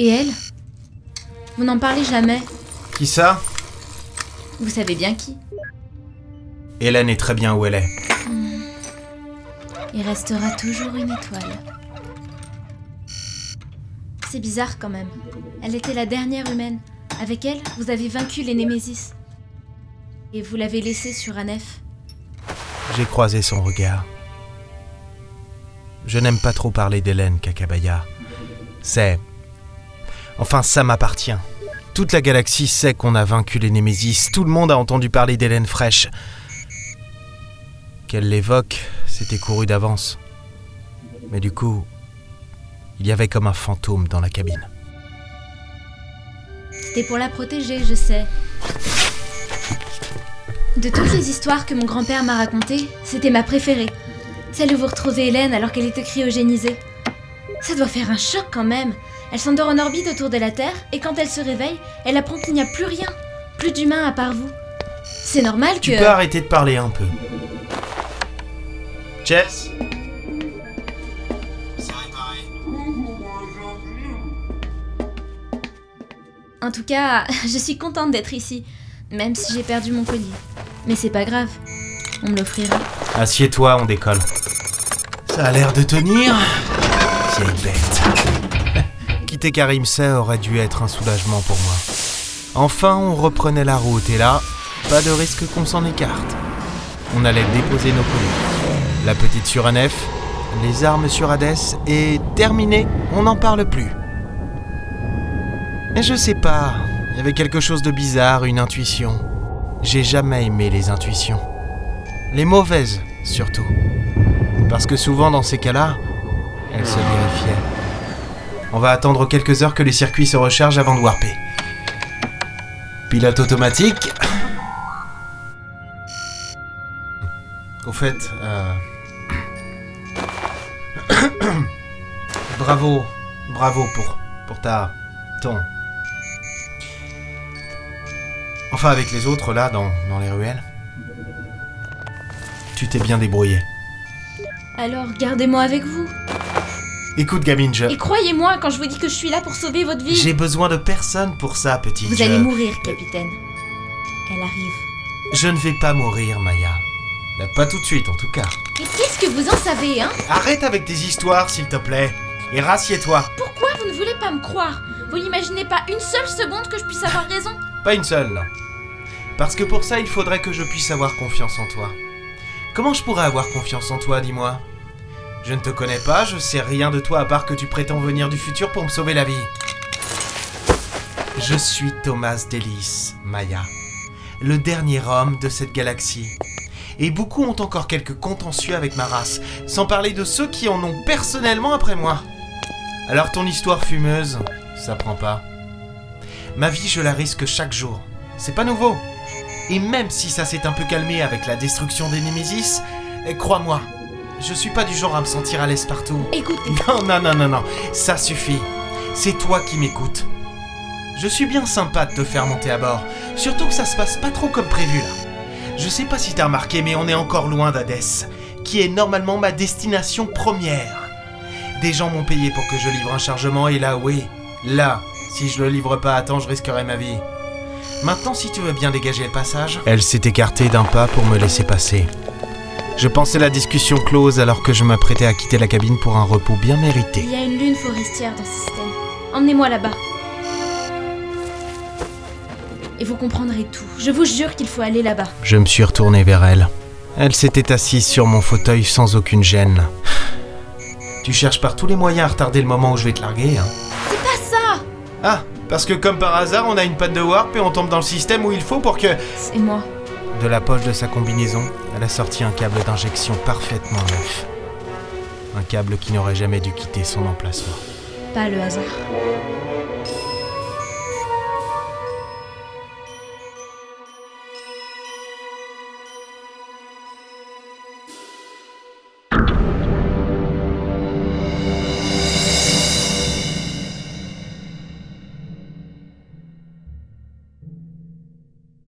Et elle? Vous n'en parlez jamais. Qui ça? Vous savez bien qui. Hélène est très bien où elle est. Il restera toujours une étoile. C'est bizarre quand même. Elle était la dernière humaine. Avec elle, vous avez vaincu les Némésis. Et vous l'avez laissée sur Anef. J'ai croisé son regard. Je n'aime pas trop parler d'Hélène, Kakabaya. C'est. Enfin, ça m'appartient. Toute la galaxie sait qu'on a vaincu les Némésis. Tout le monde a entendu parler d'Hélène fraîche. Qu'elle l'évoque, c'était couru d'avance. Mais du coup, il y avait comme un fantôme dans la cabine. C'était pour la protéger, je sais. De toutes les histoires que mon grand-père m'a racontées, c'était ma préférée. Celle où vous retrouvez Hélène alors qu'elle était cryogénisée. Ça doit faire un choc quand même. Elle s'endort en orbite autour de la Terre et quand elle se réveille, elle apprend qu'il n'y a plus rien, plus d'humain à part vous. C'est normal que... Tu peux arrêter de parler un peu. Jess En tout cas, je suis contente d'être ici, même si j'ai perdu mon collier. Mais c'est pas grave, on me l'offrira. Assieds-toi, on décolle. Ça a l'air de tenir. Vieille bête. Quitter aurait dû être un soulagement pour moi. Enfin, on reprenait la route et là, pas de risque qu'on s'en écarte. On allait déposer nos colis. La petite sur Anef, les armes sur Hadès et terminé, on n'en parle plus. Mais je sais pas, il y avait quelque chose de bizarre, une intuition. J'ai jamais aimé les intuitions. Les mauvaises, surtout. Parce que souvent dans ces cas-là, elles se vérifiaient. On va attendre quelques heures que les circuits se rechargent avant de warper. Pilote automatique. Au fait, euh... bravo, bravo pour, pour ta, ton. Enfin avec les autres là dans, dans les ruelles. Tu t'es bien débrouillé. Alors gardez-moi avec vous. Écoute gamine, je... Et croyez-moi quand je vous dis que je suis là pour sauver votre vie. J'ai besoin de personne pour ça, petite. Vous allez mourir, capitaine. Elle arrive. Je ne vais pas mourir, Maya. Pas tout de suite, en tout cas. Et qu'est-ce que vous en savez, hein? Arrête avec tes histoires, s'il te plaît. Et rassieds-toi. Pourquoi vous ne voulez pas me croire? Vous n'imaginez pas une seule seconde que je puisse avoir raison? Pas une seule, non. Parce que pour ça, il faudrait que je puisse avoir confiance en toi. Comment je pourrais avoir confiance en toi, dis-moi? Je ne te connais pas, je sais rien de toi à part que tu prétends venir du futur pour me sauver la vie. Je suis Thomas Delis, Maya, le dernier homme de cette galaxie. Et beaucoup ont encore quelques contentieux avec ma race, sans parler de ceux qui en ont personnellement après moi. Alors ton histoire fumeuse, ça prend pas. Ma vie, je la risque chaque jour. C'est pas nouveau. Et même si ça s'est un peu calmé avec la destruction des Némésis, crois-moi, je suis pas du genre à me sentir à l'aise partout. Écoutez, Non, non, non, non, non, ça suffit. C'est toi qui m'écoutes. Je suis bien sympa de te faire monter à bord, surtout que ça se passe pas trop comme prévu là. Je sais pas si t'as remarqué, mais on est encore loin d'Hadès, qui est normalement ma destination première. Des gens m'ont payé pour que je livre un chargement, et là, oui, là, si je le livre pas à temps, je risquerai ma vie. Maintenant, si tu veux bien dégager le passage. Elle s'est écartée d'un pas pour me laisser passer. Je pensais la discussion close alors que je m'apprêtais à quitter la cabine pour un repos bien mérité. il y a une lune forestière dans ce système. Emmenez-moi là-bas. Et vous comprendrez tout. Je vous jure qu'il faut aller là-bas. Je me suis retourné vers elle. Elle s'était assise sur mon fauteuil sans aucune gêne. Tu cherches par tous les moyens à retarder le moment où je vais te larguer, hein Pas ça Ah, parce que comme par hasard, on a une patte de warp et on tombe dans le système où il faut pour que... C'est moi. De la poche de sa combinaison, elle a sorti un câble d'injection parfaitement neuf. Un câble qui n'aurait jamais dû quitter son emplacement. Pas le hasard.